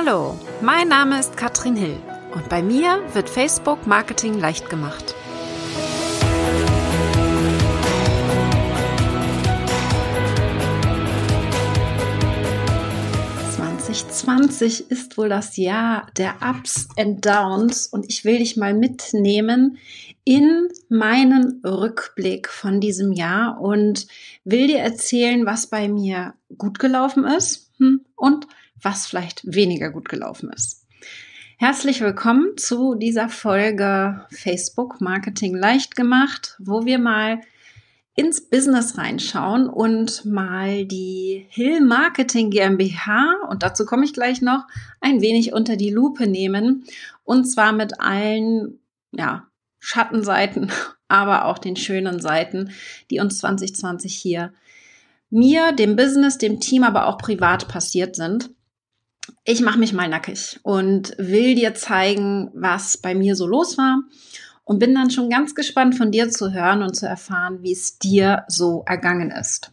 Hallo, mein Name ist Katrin Hill und bei mir wird Facebook Marketing leicht gemacht. »2020 ist wohl das Jahr der Ups and Downs und ich will dich mal mitnehmen in meinen Rückblick von diesem Jahr und will dir erzählen, was bei mir gut gelaufen ist hm, und was vielleicht weniger gut gelaufen ist. Herzlich willkommen zu dieser Folge Facebook Marketing leicht gemacht, wo wir mal ins Business reinschauen und mal die Hill Marketing GmbH, und dazu komme ich gleich noch, ein wenig unter die Lupe nehmen. Und zwar mit allen, ja, Schattenseiten, aber auch den schönen Seiten, die uns 2020 hier mir, dem Business, dem Team, aber auch privat passiert sind ich mache mich mal nackig und will dir zeigen, was bei mir so los war und bin dann schon ganz gespannt von dir zu hören und zu erfahren, wie es dir so ergangen ist.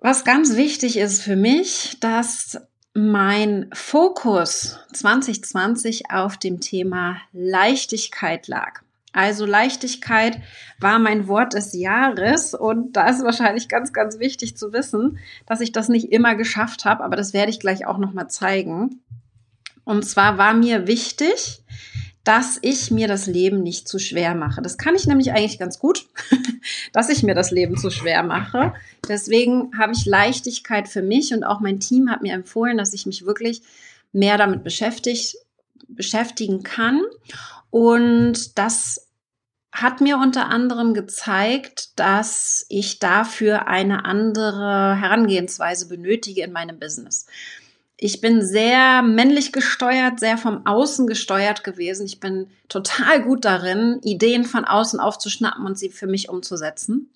Was ganz wichtig ist für mich, dass mein Fokus 2020 auf dem Thema Leichtigkeit lag. Also Leichtigkeit war mein Wort des Jahres und da ist wahrscheinlich ganz, ganz wichtig zu wissen, dass ich das nicht immer geschafft habe, aber das werde ich gleich auch noch mal zeigen. Und zwar war mir wichtig, dass ich mir das Leben nicht zu schwer mache. Das kann ich nämlich eigentlich ganz gut, dass ich mir das Leben zu schwer mache. Deswegen habe ich Leichtigkeit für mich und auch mein Team hat mir empfohlen, dass ich mich wirklich mehr damit beschäftigt, beschäftigen kann. Und das hat mir unter anderem gezeigt, dass ich dafür eine andere Herangehensweise benötige in meinem Business. Ich bin sehr männlich gesteuert, sehr vom Außen gesteuert gewesen. Ich bin total gut darin, Ideen von außen aufzuschnappen und sie für mich umzusetzen.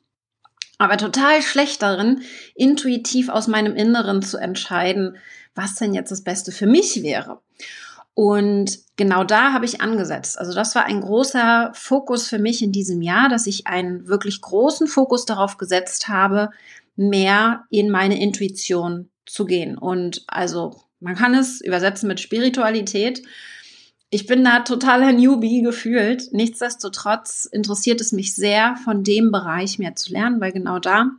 Aber total schlecht darin, intuitiv aus meinem Inneren zu entscheiden, was denn jetzt das Beste für mich wäre. Und genau da habe ich angesetzt. Also das war ein großer Fokus für mich in diesem Jahr, dass ich einen wirklich großen Fokus darauf gesetzt habe, mehr in meine Intuition zu gehen. Und also man kann es übersetzen mit Spiritualität. Ich bin da totaler Newbie gefühlt. Nichtsdestotrotz interessiert es mich sehr, von dem Bereich mehr zu lernen, weil genau da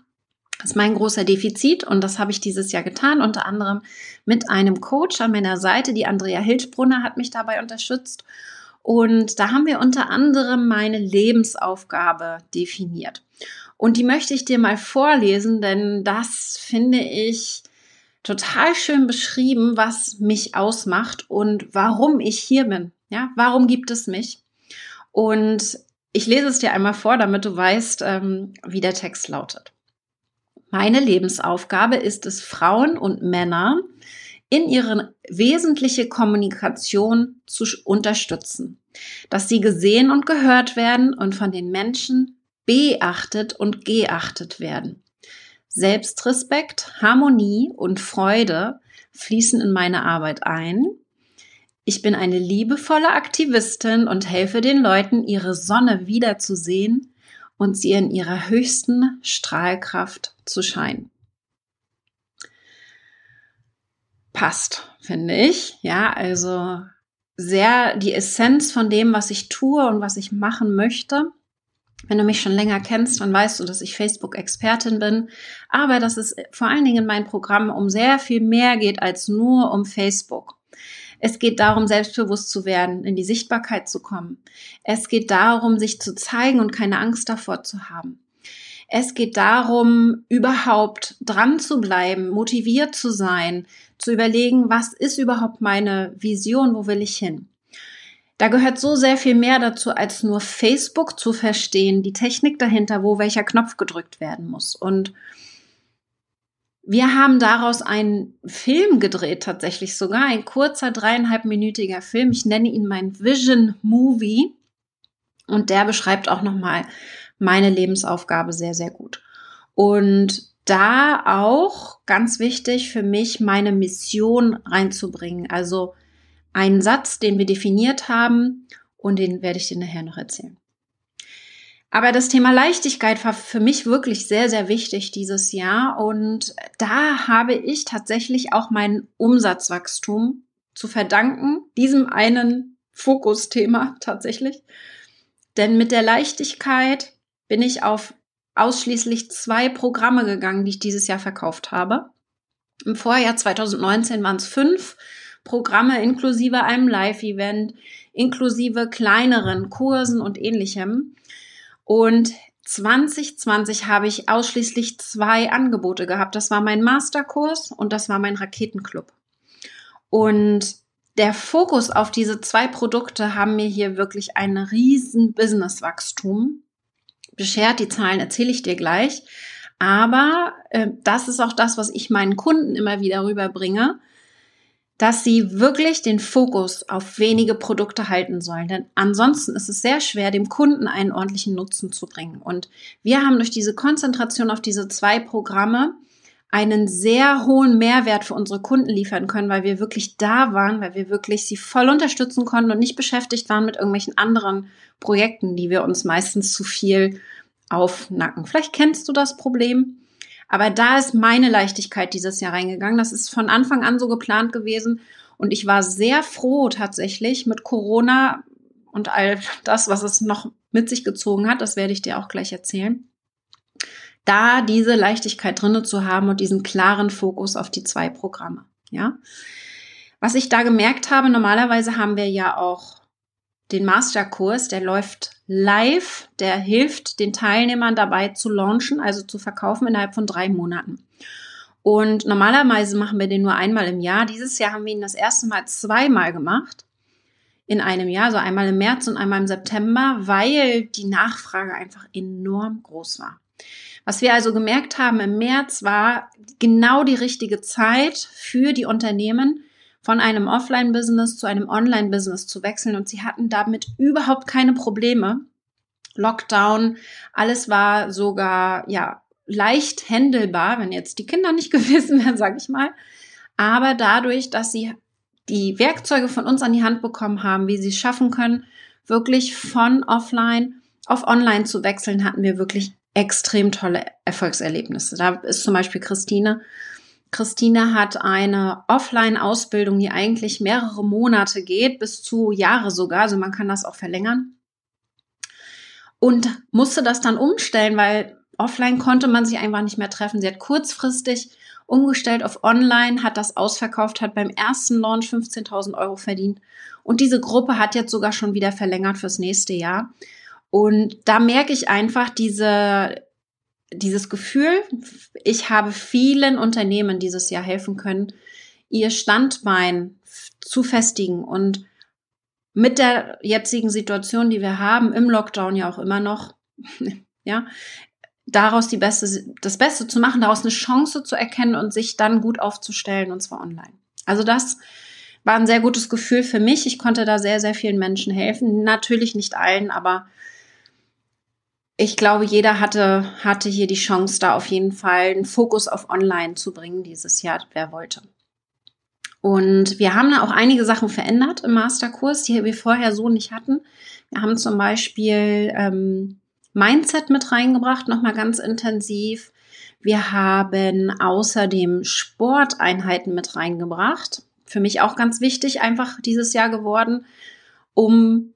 das ist mein großer Defizit und das habe ich dieses Jahr getan, unter anderem mit einem Coach an meiner Seite. Die Andrea Hilschbrunner hat mich dabei unterstützt. Und da haben wir unter anderem meine Lebensaufgabe definiert. Und die möchte ich dir mal vorlesen, denn das finde ich total schön beschrieben, was mich ausmacht und warum ich hier bin. Ja, warum gibt es mich? Und ich lese es dir einmal vor, damit du weißt, ähm, wie der Text lautet. Meine Lebensaufgabe ist es, Frauen und Männer in ihre wesentliche Kommunikation zu unterstützen, dass sie gesehen und gehört werden und von den Menschen beachtet und geachtet werden. Selbstrespekt, Harmonie und Freude fließen in meine Arbeit ein. Ich bin eine liebevolle Aktivistin und helfe den Leuten, ihre Sonne wiederzusehen und sie in ihrer höchsten Strahlkraft zu scheinen. Passt, finde ich. Ja, also sehr die Essenz von dem, was ich tue und was ich machen möchte. Wenn du mich schon länger kennst, dann weißt du, dass ich Facebook-Expertin bin, aber dass es vor allen Dingen in meinem Programm um sehr viel mehr geht als nur um Facebook. Es geht darum, selbstbewusst zu werden, in die Sichtbarkeit zu kommen. Es geht darum, sich zu zeigen und keine Angst davor zu haben. Es geht darum, überhaupt dran zu bleiben, motiviert zu sein, zu überlegen, was ist überhaupt meine Vision, wo will ich hin. Da gehört so sehr viel mehr dazu, als nur Facebook zu verstehen, die Technik dahinter, wo welcher Knopf gedrückt werden muss. Und wir haben daraus einen Film gedreht, tatsächlich sogar ein kurzer dreieinhalbminütiger Film. Ich nenne ihn mein Vision Movie und der beschreibt auch nochmal meine Lebensaufgabe sehr, sehr gut. Und da auch ganz wichtig für mich, meine Mission reinzubringen. Also einen Satz, den wir definiert haben und den werde ich dir nachher noch erzählen. Aber das Thema Leichtigkeit war für mich wirklich sehr, sehr wichtig dieses Jahr. Und da habe ich tatsächlich auch mein Umsatzwachstum zu verdanken, diesem einen Fokusthema tatsächlich. Denn mit der Leichtigkeit bin ich auf ausschließlich zwei Programme gegangen, die ich dieses Jahr verkauft habe. Im Vorjahr 2019 waren es fünf Programme inklusive einem Live-Event, inklusive kleineren Kursen und ähnlichem. Und 2020 habe ich ausschließlich zwei Angebote gehabt. Das war mein Masterkurs und das war mein Raketenclub. Und der Fokus auf diese zwei Produkte haben mir hier wirklich ein riesen Businesswachstum beschert. Die Zahlen erzähle ich dir gleich. Aber äh, das ist auch das, was ich meinen Kunden immer wieder rüberbringe dass sie wirklich den Fokus auf wenige Produkte halten sollen. Denn ansonsten ist es sehr schwer, dem Kunden einen ordentlichen Nutzen zu bringen. Und wir haben durch diese Konzentration auf diese zwei Programme einen sehr hohen Mehrwert für unsere Kunden liefern können, weil wir wirklich da waren, weil wir wirklich sie voll unterstützen konnten und nicht beschäftigt waren mit irgendwelchen anderen Projekten, die wir uns meistens zu viel aufnacken. Vielleicht kennst du das Problem. Aber da ist meine Leichtigkeit dieses Jahr reingegangen. Das ist von Anfang an so geplant gewesen. Und ich war sehr froh tatsächlich mit Corona und all das, was es noch mit sich gezogen hat. Das werde ich dir auch gleich erzählen. Da diese Leichtigkeit drinne zu haben und diesen klaren Fokus auf die zwei Programme. Ja. Was ich da gemerkt habe, normalerweise haben wir ja auch den Masterkurs, der läuft live, der hilft den Teilnehmern dabei zu launchen, also zu verkaufen innerhalb von drei Monaten. Und normalerweise machen wir den nur einmal im Jahr. Dieses Jahr haben wir ihn das erste Mal zweimal gemacht. In einem Jahr, so einmal im März und einmal im September, weil die Nachfrage einfach enorm groß war. Was wir also gemerkt haben im März war genau die richtige Zeit für die Unternehmen, von einem Offline-Business zu einem Online-Business zu wechseln und sie hatten damit überhaupt keine Probleme. Lockdown, alles war sogar, ja, leicht händelbar, wenn jetzt die Kinder nicht gewesen wären, sage ich mal. Aber dadurch, dass sie die Werkzeuge von uns an die Hand bekommen haben, wie sie es schaffen können, wirklich von offline auf online zu wechseln, hatten wir wirklich extrem tolle Erfolgserlebnisse. Da ist zum Beispiel Christine Christine hat eine Offline-Ausbildung, die eigentlich mehrere Monate geht, bis zu Jahre sogar. Also man kann das auch verlängern. Und musste das dann umstellen, weil offline konnte man sich einfach nicht mehr treffen. Sie hat kurzfristig umgestellt auf online, hat das ausverkauft, hat beim ersten Launch 15.000 Euro verdient. Und diese Gruppe hat jetzt sogar schon wieder verlängert fürs nächste Jahr. Und da merke ich einfach diese dieses Gefühl, ich habe vielen Unternehmen dieses Jahr helfen können, ihr Standbein zu festigen und mit der jetzigen Situation, die wir haben, im Lockdown ja auch immer noch, ja, daraus die beste, das Beste zu machen, daraus eine Chance zu erkennen und sich dann gut aufzustellen und zwar online. Also das war ein sehr gutes Gefühl für mich. Ich konnte da sehr, sehr vielen Menschen helfen. Natürlich nicht allen, aber ich glaube, jeder hatte, hatte hier die Chance, da auf jeden Fall einen Fokus auf Online zu bringen dieses Jahr, wer wollte. Und wir haben da auch einige Sachen verändert im Masterkurs, die wir vorher so nicht hatten. Wir haben zum Beispiel ähm, Mindset mit reingebracht, nochmal ganz intensiv. Wir haben außerdem Sporteinheiten mit reingebracht. Für mich auch ganz wichtig, einfach dieses Jahr geworden, um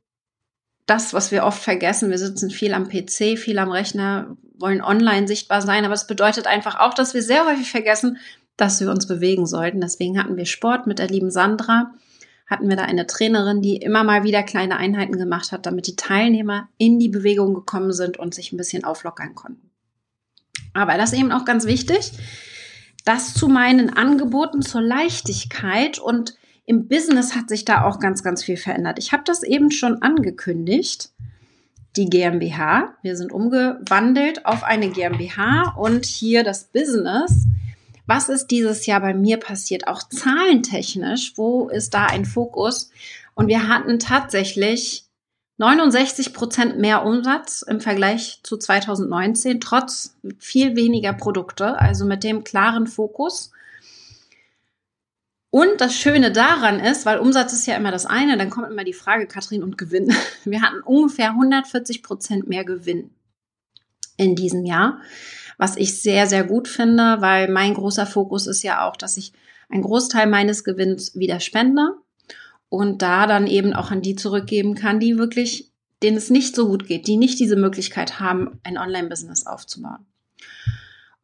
das, was wir oft vergessen. Wir sitzen viel am PC, viel am Rechner, wollen online sichtbar sein, aber es bedeutet einfach auch, dass wir sehr häufig vergessen, dass wir uns bewegen sollten. Deswegen hatten wir Sport mit der lieben Sandra, hatten wir da eine Trainerin, die immer mal wieder kleine Einheiten gemacht hat, damit die Teilnehmer in die Bewegung gekommen sind und sich ein bisschen auflockern konnten. Aber das ist eben auch ganz wichtig. Das zu meinen Angeboten zur Leichtigkeit und im Business hat sich da auch ganz, ganz viel verändert. Ich habe das eben schon angekündigt. Die GmbH. Wir sind umgewandelt auf eine GmbH und hier das Business. Was ist dieses Jahr bei mir passiert? Auch zahlentechnisch. Wo ist da ein Fokus? Und wir hatten tatsächlich 69 Prozent mehr Umsatz im Vergleich zu 2019, trotz viel weniger Produkte, also mit dem klaren Fokus. Und das Schöne daran ist, weil Umsatz ist ja immer das eine, dann kommt immer die Frage, Katrin, und Gewinn. Wir hatten ungefähr 140 Prozent mehr Gewinn in diesem Jahr, was ich sehr, sehr gut finde, weil mein großer Fokus ist ja auch, dass ich einen Großteil meines Gewinns wieder spende und da dann eben auch an die zurückgeben kann, die wirklich, denen es nicht so gut geht, die nicht diese Möglichkeit haben, ein Online-Business aufzubauen.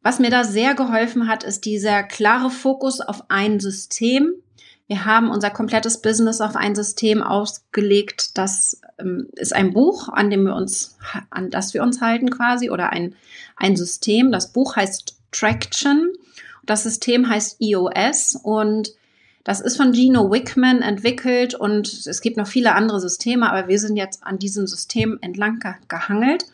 Was mir da sehr geholfen hat, ist dieser klare Fokus auf ein System. Wir haben unser komplettes Business auf ein System ausgelegt. Das ähm, ist ein Buch, an dem wir uns, an das wir uns halten quasi, oder ein, ein System. Das Buch heißt Traction. Das System heißt EOS und das ist von Gino Wickman entwickelt und es gibt noch viele andere Systeme, aber wir sind jetzt an diesem System entlang gehangelt.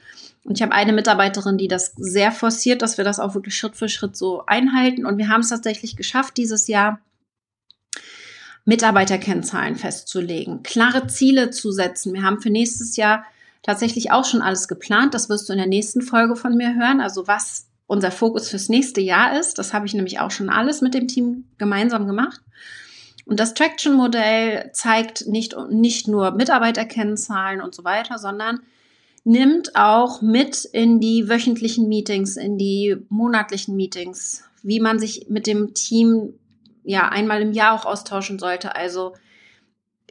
Und ich habe eine Mitarbeiterin, die das sehr forciert, dass wir das auch wirklich Schritt für Schritt so einhalten. Und wir haben es tatsächlich geschafft, dieses Jahr Mitarbeiterkennzahlen festzulegen, klare Ziele zu setzen. Wir haben für nächstes Jahr tatsächlich auch schon alles geplant. Das wirst du in der nächsten Folge von mir hören. Also was unser Fokus fürs nächste Jahr ist. Das habe ich nämlich auch schon alles mit dem Team gemeinsam gemacht. Und das Traction-Modell zeigt nicht, nicht nur Mitarbeiterkennzahlen und so weiter, sondern nimmt auch mit in die wöchentlichen Meetings, in die monatlichen Meetings, wie man sich mit dem Team ja einmal im Jahr auch austauschen sollte. Also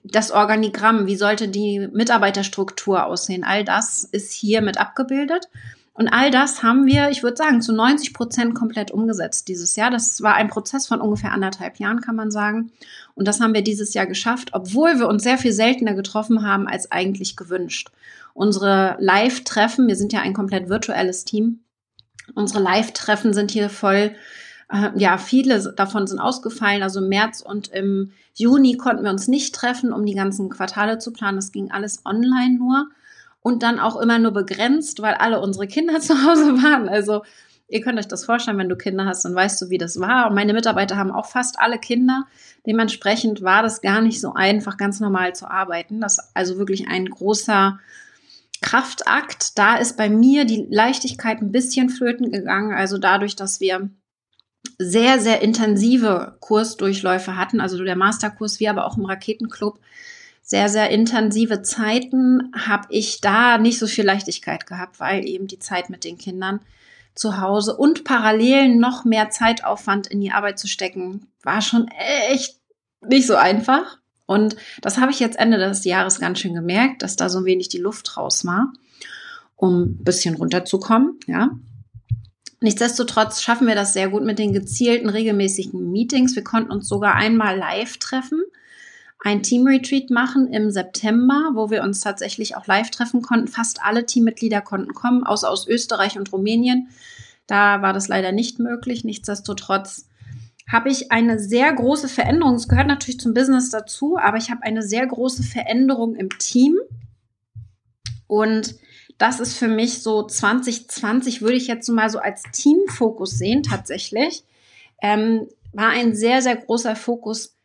das Organigramm, wie sollte die Mitarbeiterstruktur aussehen, all das ist hier mit abgebildet. Und all das haben wir, ich würde sagen, zu 90 Prozent komplett umgesetzt dieses Jahr. Das war ein Prozess von ungefähr anderthalb Jahren, kann man sagen. Und das haben wir dieses Jahr geschafft, obwohl wir uns sehr viel seltener getroffen haben als eigentlich gewünscht. Unsere Live-Treffen, wir sind ja ein komplett virtuelles Team. Unsere Live-Treffen sind hier voll äh, ja, viele davon sind ausgefallen. Also im März und im Juni konnten wir uns nicht treffen, um die ganzen Quartale zu planen. Das ging alles online nur und dann auch immer nur begrenzt, weil alle unsere Kinder zu Hause waren. Also ihr könnt euch das vorstellen, wenn du Kinder hast, dann weißt du, wie das war. Und meine Mitarbeiter haben auch fast alle Kinder. Dementsprechend war das gar nicht so einfach, ganz normal zu arbeiten. Das ist also wirklich ein großer Kraftakt. Da ist bei mir die Leichtigkeit ein bisschen flöten gegangen. Also dadurch, dass wir sehr, sehr intensive Kursdurchläufe hatten, also der Masterkurs, wie aber auch im Raketenclub, sehr, sehr intensive Zeiten habe ich da nicht so viel Leichtigkeit gehabt, weil eben die Zeit mit den Kindern zu Hause und parallel noch mehr Zeitaufwand in die Arbeit zu stecken, war schon echt nicht so einfach. Und das habe ich jetzt Ende des Jahres ganz schön gemerkt, dass da so ein wenig die Luft raus war, um ein bisschen runterzukommen, ja. Nichtsdestotrotz schaffen wir das sehr gut mit den gezielten regelmäßigen Meetings. Wir konnten uns sogar einmal live treffen ein Team-Retreat machen im September, wo wir uns tatsächlich auch live treffen konnten. Fast alle Teammitglieder konnten kommen, außer aus Österreich und Rumänien. Da war das leider nicht möglich. Nichtsdestotrotz habe ich eine sehr große Veränderung. Es gehört natürlich zum Business dazu, aber ich habe eine sehr große Veränderung im Team. Und das ist für mich so 2020, würde ich jetzt mal so als Teamfokus sehen, tatsächlich. Ähm, war ein sehr, sehr großer Fokus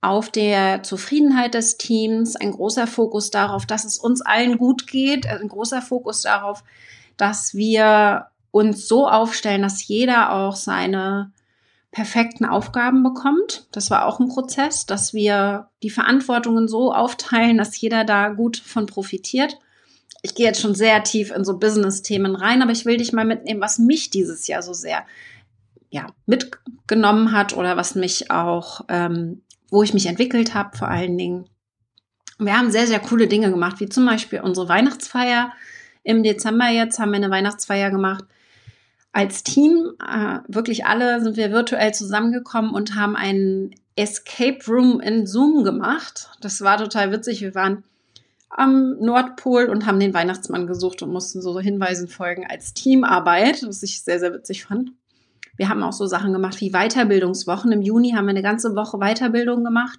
auf der Zufriedenheit des Teams, ein großer Fokus darauf, dass es uns allen gut geht, ein großer Fokus darauf, dass wir uns so aufstellen, dass jeder auch seine perfekten Aufgaben bekommt. Das war auch ein Prozess, dass wir die Verantwortungen so aufteilen, dass jeder da gut von profitiert. Ich gehe jetzt schon sehr tief in so Business-Themen rein, aber ich will dich mal mitnehmen, was mich dieses Jahr so sehr ja, mitgenommen hat oder was mich auch ähm, wo ich mich entwickelt habe, vor allen Dingen. Wir haben sehr, sehr coole Dinge gemacht, wie zum Beispiel unsere Weihnachtsfeier. Im Dezember jetzt haben wir eine Weihnachtsfeier gemacht. Als Team, äh, wirklich alle sind wir virtuell zusammengekommen und haben einen Escape Room in Zoom gemacht. Das war total witzig. Wir waren am Nordpol und haben den Weihnachtsmann gesucht und mussten so Hinweisen folgen als Teamarbeit, was ich sehr, sehr witzig fand. Wir haben auch so Sachen gemacht wie Weiterbildungswochen. Im Juni haben wir eine ganze Woche Weiterbildung gemacht,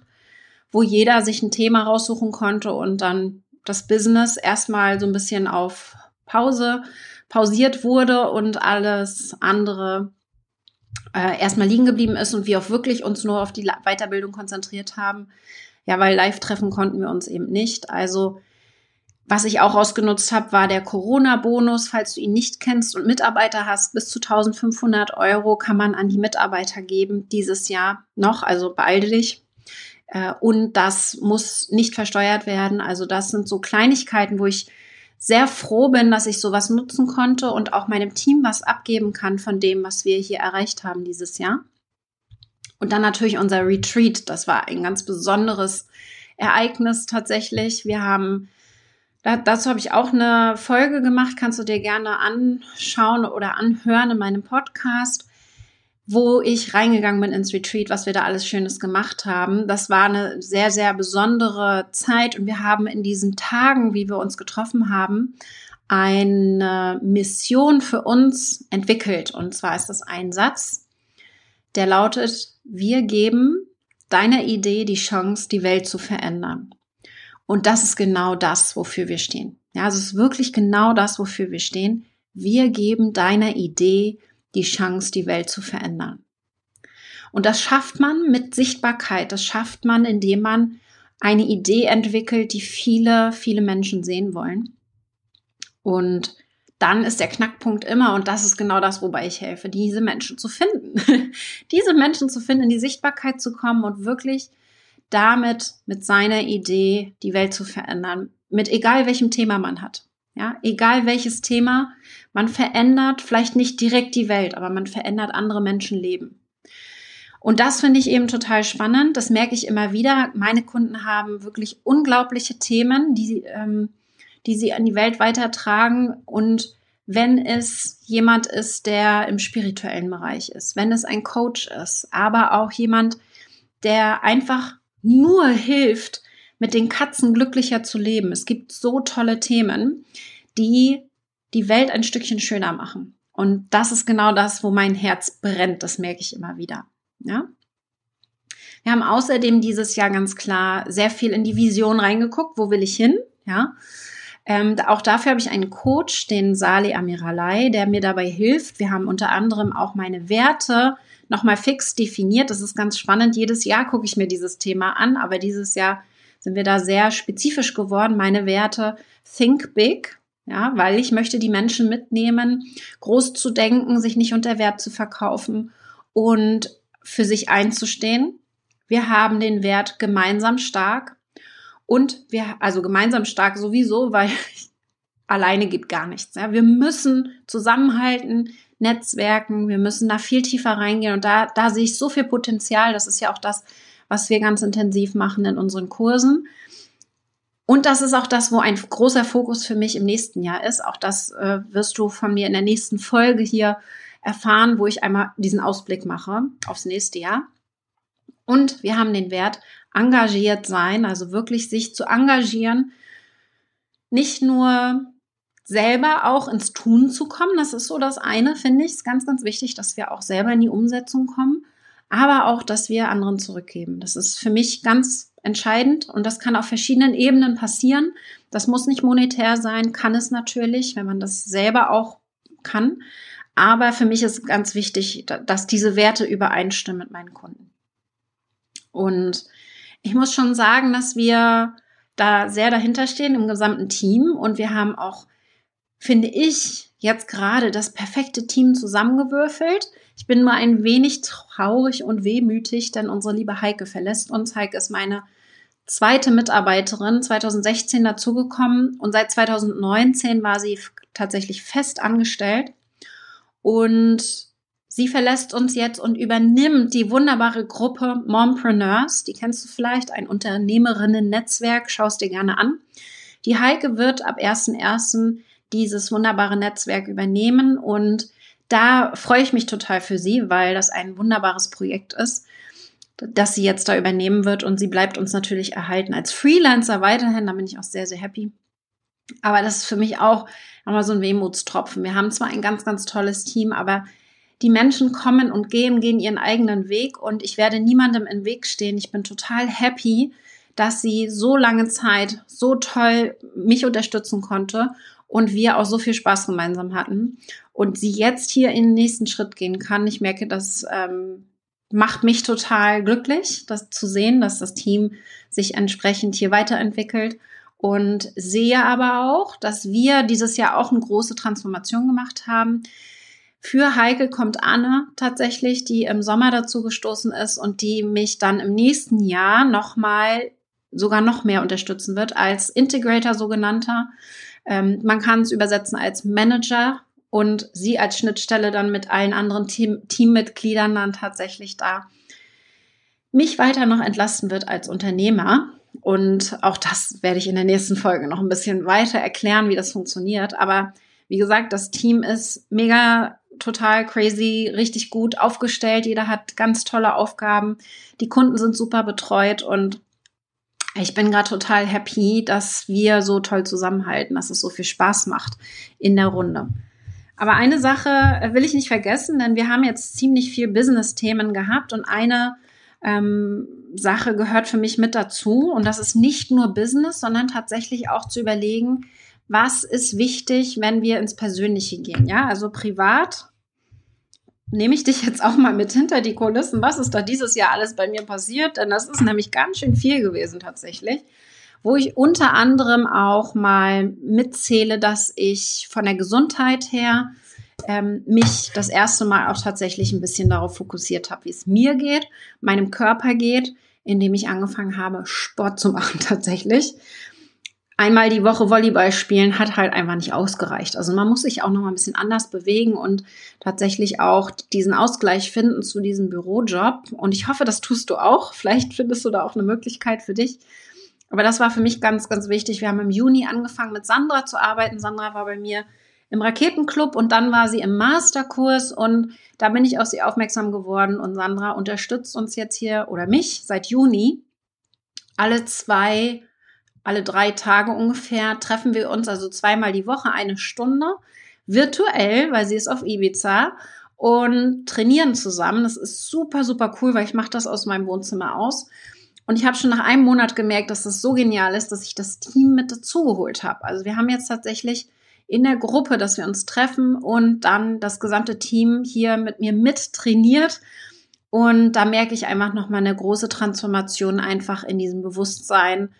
wo jeder sich ein Thema raussuchen konnte und dann das Business erstmal so ein bisschen auf Pause pausiert wurde und alles andere äh, erstmal liegen geblieben ist und wir auch wirklich uns nur auf die Weiterbildung konzentriert haben. Ja, weil live treffen konnten wir uns eben nicht. Also was ich auch ausgenutzt habe, war der Corona-Bonus. Falls du ihn nicht kennst und Mitarbeiter hast, bis zu 1500 Euro kann man an die Mitarbeiter geben dieses Jahr noch. Also beeile dich. Äh, und das muss nicht versteuert werden. Also das sind so Kleinigkeiten, wo ich sehr froh bin, dass ich sowas nutzen konnte und auch meinem Team was abgeben kann von dem, was wir hier erreicht haben dieses Jahr. Und dann natürlich unser Retreat. Das war ein ganz besonderes Ereignis tatsächlich. Wir haben da, dazu habe ich auch eine Folge gemacht, kannst du dir gerne anschauen oder anhören in meinem Podcast, wo ich reingegangen bin ins Retreat, was wir da alles Schönes gemacht haben. Das war eine sehr, sehr besondere Zeit und wir haben in diesen Tagen, wie wir uns getroffen haben, eine Mission für uns entwickelt. Und zwar ist das ein Satz, der lautet, wir geben deiner Idee die Chance, die Welt zu verändern. Und das ist genau das, wofür wir stehen. Ja, es ist wirklich genau das, wofür wir stehen. Wir geben deiner Idee die Chance, die Welt zu verändern. Und das schafft man mit Sichtbarkeit. Das schafft man, indem man eine Idee entwickelt, die viele, viele Menschen sehen wollen. Und dann ist der Knackpunkt immer, und das ist genau das, wobei ich helfe, diese Menschen zu finden. diese Menschen zu finden, in die Sichtbarkeit zu kommen und wirklich damit mit seiner Idee die Welt zu verändern. Mit egal welchem Thema man hat. Ja, egal welches Thema, man verändert vielleicht nicht direkt die Welt, aber man verändert andere Menschenleben. Und das finde ich eben total spannend. Das merke ich immer wieder. Meine Kunden haben wirklich unglaubliche Themen, die, ähm, die sie an die Welt weitertragen. Und wenn es jemand ist, der im spirituellen Bereich ist, wenn es ein Coach ist, aber auch jemand, der einfach nur hilft, mit den Katzen glücklicher zu leben. Es gibt so tolle Themen, die die Welt ein Stückchen schöner machen. Und das ist genau das, wo mein Herz brennt. Das merke ich immer wieder. Ja. Wir haben außerdem dieses Jahr ganz klar sehr viel in die Vision reingeguckt. Wo will ich hin? Ja. Ähm, auch dafür habe ich einen Coach, den Saleh Amiralai, der mir dabei hilft. Wir haben unter anderem auch meine Werte nochmal fix definiert. Das ist ganz spannend. Jedes Jahr gucke ich mir dieses Thema an, aber dieses Jahr sind wir da sehr spezifisch geworden. Meine Werte Think Big, ja, weil ich möchte die Menschen mitnehmen, groß zu denken, sich nicht unter Wert zu verkaufen und für sich einzustehen. Wir haben den Wert gemeinsam stark und wir, also gemeinsam stark sowieso, weil alleine geht gar nichts. Ja. Wir müssen zusammenhalten, Netzwerken. Wir müssen da viel tiefer reingehen und da, da sehe ich so viel Potenzial. Das ist ja auch das, was wir ganz intensiv machen in unseren Kursen. Und das ist auch das, wo ein großer Fokus für mich im nächsten Jahr ist. Auch das äh, wirst du von mir in der nächsten Folge hier erfahren, wo ich einmal diesen Ausblick mache aufs nächste Jahr. Und wir haben den Wert engagiert sein, also wirklich sich zu engagieren, nicht nur selber auch ins Tun zu kommen. Das ist so das eine, finde ich. Ist ganz, ganz wichtig, dass wir auch selber in die Umsetzung kommen, aber auch, dass wir anderen zurückgeben. Das ist für mich ganz entscheidend und das kann auf verschiedenen Ebenen passieren. Das muss nicht monetär sein, kann es natürlich, wenn man das selber auch kann. Aber für mich ist ganz wichtig, dass diese Werte übereinstimmen mit meinen Kunden. Und ich muss schon sagen, dass wir da sehr dahinter stehen im gesamten Team und wir haben auch finde ich, jetzt gerade das perfekte Team zusammengewürfelt. Ich bin nur ein wenig traurig und wehmütig, denn unsere liebe Heike verlässt uns. Heike ist meine zweite Mitarbeiterin, 2016 dazugekommen und seit 2019 war sie tatsächlich fest angestellt. Und sie verlässt uns jetzt und übernimmt die wunderbare Gruppe Mompreneurs. Die kennst du vielleicht, ein Unternehmerinnen-Netzwerk, schaust dir gerne an. Die Heike wird ab 1.1 dieses wunderbare Netzwerk übernehmen. Und da freue ich mich total für sie, weil das ein wunderbares Projekt ist, das sie jetzt da übernehmen wird. Und sie bleibt uns natürlich erhalten als Freelancer weiterhin. Da bin ich auch sehr, sehr happy. Aber das ist für mich auch einmal so ein Wehmutstropfen. Wir haben zwar ein ganz, ganz tolles Team, aber die Menschen kommen und gehen, gehen ihren eigenen Weg und ich werde niemandem im Weg stehen. Ich bin total happy, dass sie so lange Zeit so toll mich unterstützen konnte und wir auch so viel Spaß gemeinsam hatten und sie jetzt hier in den nächsten Schritt gehen kann. Ich merke, das ähm, macht mich total glücklich, das zu sehen, dass das Team sich entsprechend hier weiterentwickelt und sehe aber auch, dass wir dieses Jahr auch eine große Transformation gemacht haben. Für Heike kommt Anne tatsächlich, die im Sommer dazu gestoßen ist und die mich dann im nächsten Jahr nochmal sogar noch mehr unterstützen wird als Integrator sogenannter Ähm, man kann es übersetzen als Manager und sie als Schnittstelle dann mit allen anderen Team Teammitgliedern dann tatsächlich da mich weiter noch entlasten wird als Unternehmer. Und auch das werde ich in der nächsten Folge noch ein bisschen weiter erklären, wie das funktioniert. Aber wie gesagt, das Team ist mega total crazy, richtig gut aufgestellt. Jeder hat ganz tolle Aufgaben. Die Kunden sind super betreut und ich bin gerade total happy, dass wir so toll zusammenhalten, dass es so viel Spaß macht in der Runde. Aber eine Sache will ich nicht vergessen, denn wir haben jetzt ziemlich viel Business-Themen gehabt und eine ähm, Sache gehört für mich mit dazu. Und das ist nicht nur Business, sondern tatsächlich auch zu überlegen, was ist wichtig, wenn wir ins Persönliche gehen. Ja, also privat nehme ich dich jetzt auch mal mit hinter die Kulissen. Was ist da dieses Jahr alles bei mir passiert? Denn das ist nämlich ganz schön viel gewesen tatsächlich. Wo ich unter anderem auch mal mitzähle, dass ich von der Gesundheit her ähm, mich das erste Mal auch tatsächlich ein bisschen darauf fokussiert habe, wie es mir geht, meinem Körper geht, indem ich angefangen habe, Sport zu machen tatsächlich. Einmal die Woche Volleyball spielen hat halt einfach nicht ausgereicht. Also man muss sich auch noch mal ein bisschen anders bewegen und tatsächlich auch diesen Ausgleich finden zu diesem Bürojob. Und ich hoffe, das tust du auch. Vielleicht findest du da auch eine Möglichkeit für dich. Aber das war für mich ganz, ganz wichtig. Wir haben im Juni angefangen mit Sandra zu arbeiten. Sandra war bei mir im Raketenclub und dann war sie im Masterkurs und da bin ich auf sie aufmerksam geworden und Sandra unterstützt uns jetzt hier oder mich seit Juni alle zwei, alle drei Tage ungefähr treffen wir uns also zweimal die Woche eine Stunde virtuell, weil sie ist auf Ibiza und trainieren zusammen. Das ist super, super cool, weil ich mache das aus meinem Wohnzimmer aus. Und ich habe schon nach einem Monat gemerkt, dass das so genial ist, dass ich das Team mit dazugeholt habe. Also wir haben jetzt tatsächlich in der Gruppe, dass wir uns treffen und dann das gesamte Team hier mit mir mit trainiert. Und da merke ich einfach nochmal eine große Transformation einfach in diesem Bewusstsein,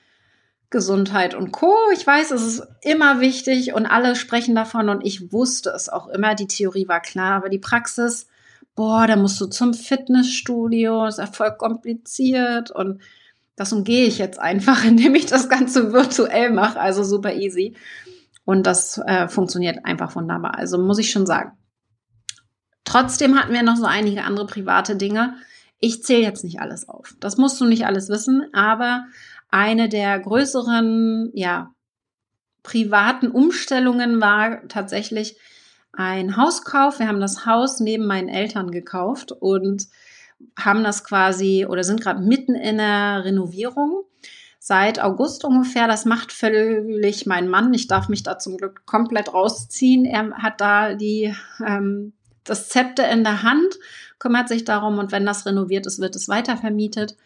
Gesundheit und Co. Ich weiß, es ist immer wichtig und alle sprechen davon und ich wusste es auch immer. Die Theorie war klar, aber die Praxis, boah, da musst du zum Fitnessstudio, ist ja voll kompliziert und das umgehe ich jetzt einfach, indem ich das Ganze virtuell mache, also super easy. Und das äh, funktioniert einfach wunderbar. Also muss ich schon sagen. Trotzdem hatten wir noch so einige andere private Dinge. Ich zähle jetzt nicht alles auf. Das musst du nicht alles wissen, aber eine der größeren, ja, privaten Umstellungen war tatsächlich ein Hauskauf. Wir haben das Haus neben meinen Eltern gekauft und haben das quasi oder sind gerade mitten in der Renovierung seit August ungefähr. Das macht völlig mein Mann. Ich darf mich da zum Glück komplett rausziehen. Er hat da die, ähm, das Zepter in der Hand, kümmert sich darum und wenn das renoviert ist, wird es weiter vermietet.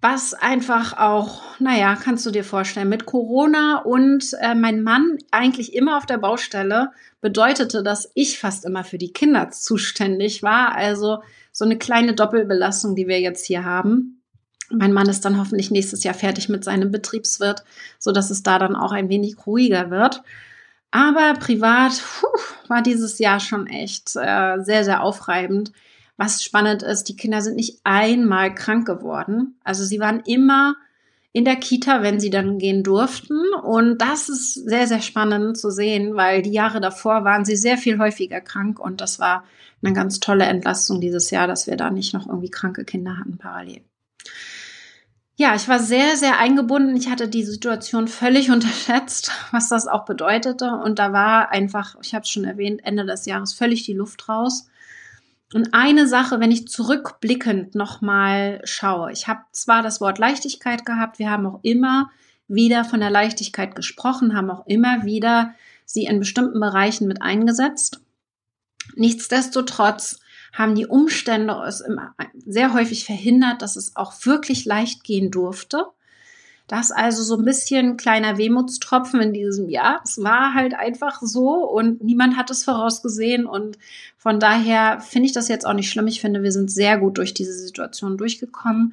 Was einfach auch, naja, kannst du dir vorstellen, mit Corona und äh, mein Mann eigentlich immer auf der Baustelle bedeutete, dass ich fast immer für die Kinder zuständig war. Also so eine kleine Doppelbelastung, die wir jetzt hier haben. Mein Mann ist dann hoffentlich nächstes Jahr fertig mit seinem Betriebswirt, so dass es da dann auch ein wenig ruhiger wird. Aber privat puh, war dieses Jahr schon echt äh, sehr, sehr aufreibend. Was spannend ist, die Kinder sind nicht einmal krank geworden. Also sie waren immer in der Kita, wenn sie dann gehen durften. Und das ist sehr, sehr spannend zu sehen, weil die Jahre davor waren sie sehr viel häufiger krank. Und das war eine ganz tolle Entlastung dieses Jahr, dass wir da nicht noch irgendwie kranke Kinder hatten parallel. Ja, ich war sehr, sehr eingebunden. Ich hatte die Situation völlig unterschätzt, was das auch bedeutete. Und da war einfach, ich habe es schon erwähnt, Ende des Jahres völlig die Luft raus. Und eine Sache, wenn ich zurückblickend nochmal schaue, ich habe zwar das Wort Leichtigkeit gehabt, wir haben auch immer wieder von der Leichtigkeit gesprochen, haben auch immer wieder sie in bestimmten Bereichen mit eingesetzt. Nichtsdestotrotz haben die Umstände es sehr häufig verhindert, dass es auch wirklich leicht gehen durfte. Das also so ein bisschen kleiner Wehmutstropfen in diesem Jahr. Es war halt einfach so und niemand hat es vorausgesehen und von daher finde ich das jetzt auch nicht schlimm. Ich finde, wir sind sehr gut durch diese Situation durchgekommen.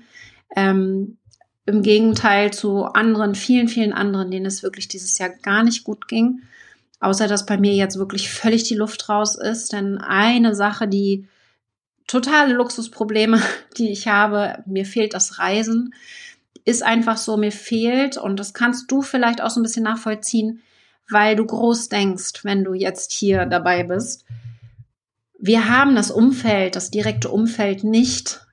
Ähm, Im Gegenteil zu anderen, vielen, vielen anderen, denen es wirklich dieses Jahr gar nicht gut ging. Außer dass bei mir jetzt wirklich völlig die Luft raus ist. Denn eine Sache, die totale Luxusprobleme, die ich habe. Mir fehlt das Reisen. Ist einfach so, mir fehlt, und das kannst du vielleicht auch so ein bisschen nachvollziehen, weil du groß denkst, wenn du jetzt hier dabei bist. Wir haben das Umfeld, das direkte Umfeld nicht,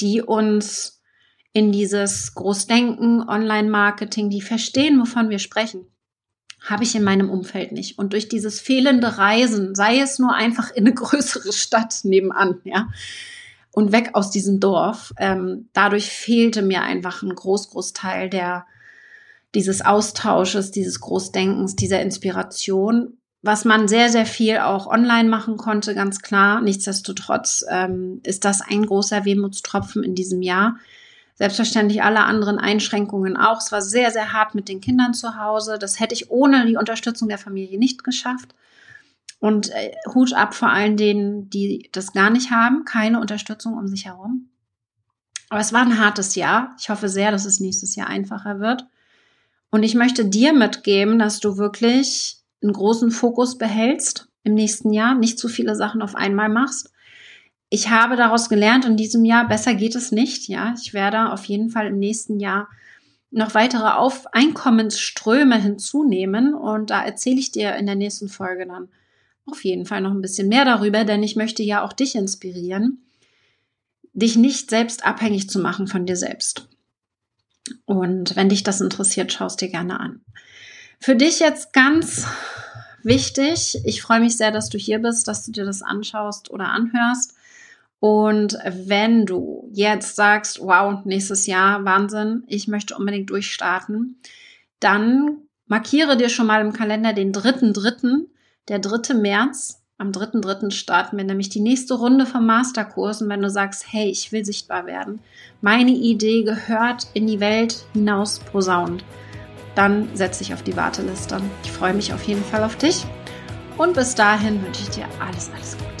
die uns in dieses Großdenken, Online-Marketing, die verstehen, wovon wir sprechen habe ich in meinem Umfeld nicht. Und durch dieses fehlende Reisen, sei es nur einfach in eine größere Stadt nebenan, ja, und weg aus diesem Dorf, ähm, dadurch fehlte mir einfach ein groß, Großteil der, dieses Austausches, dieses Großdenkens, dieser Inspiration, was man sehr, sehr viel auch online machen konnte, ganz klar. Nichtsdestotrotz ähm, ist das ein großer Wehmutstropfen in diesem Jahr, Selbstverständlich alle anderen Einschränkungen auch. Es war sehr, sehr hart mit den Kindern zu Hause. Das hätte ich ohne die Unterstützung der Familie nicht geschafft. Und äh, Hut ab vor allen denen, die das gar nicht haben, keine Unterstützung um sich herum. Aber es war ein hartes Jahr. Ich hoffe sehr, dass es nächstes Jahr einfacher wird. Und ich möchte dir mitgeben, dass du wirklich einen großen Fokus behältst im nächsten Jahr, nicht zu viele Sachen auf einmal machst ich habe daraus gelernt in diesem Jahr, besser geht es nicht. Ja, ich werde auf jeden Fall im nächsten Jahr noch weitere auf Einkommensströme hinzunehmen und da erzähle ich dir in der nächsten Folge dann auf jeden Fall noch ein bisschen mehr darüber, denn ich möchte ja auch dich inspirieren, dich nicht selbst abhängig zu machen von dir selbst. Und wenn dich das interessiert, schaust dir gerne an. Für dich jetzt ganz wichtig, ich freue mich sehr, dass du hier bist, dass du dir das anschaust oder anhörst. Und wenn du jetzt sagst, wow, nächstes Jahr, Wahnsinn, ich möchte unbedingt durchstarten, dann markiere dir schon mal im Kalender den dritten, dritten, der dritte März. Am dritten, dritten starten wir nämlich die nächste Runde vom Masterkurs. Und wenn du sagst, hey, ich will sichtbar werden, meine Idee gehört in die Welt hinaus posaunt, dann setze ich auf die Warteliste. Ich freue mich auf jeden Fall auf dich. Und bis dahin wünsche ich dir alles, alles Gute.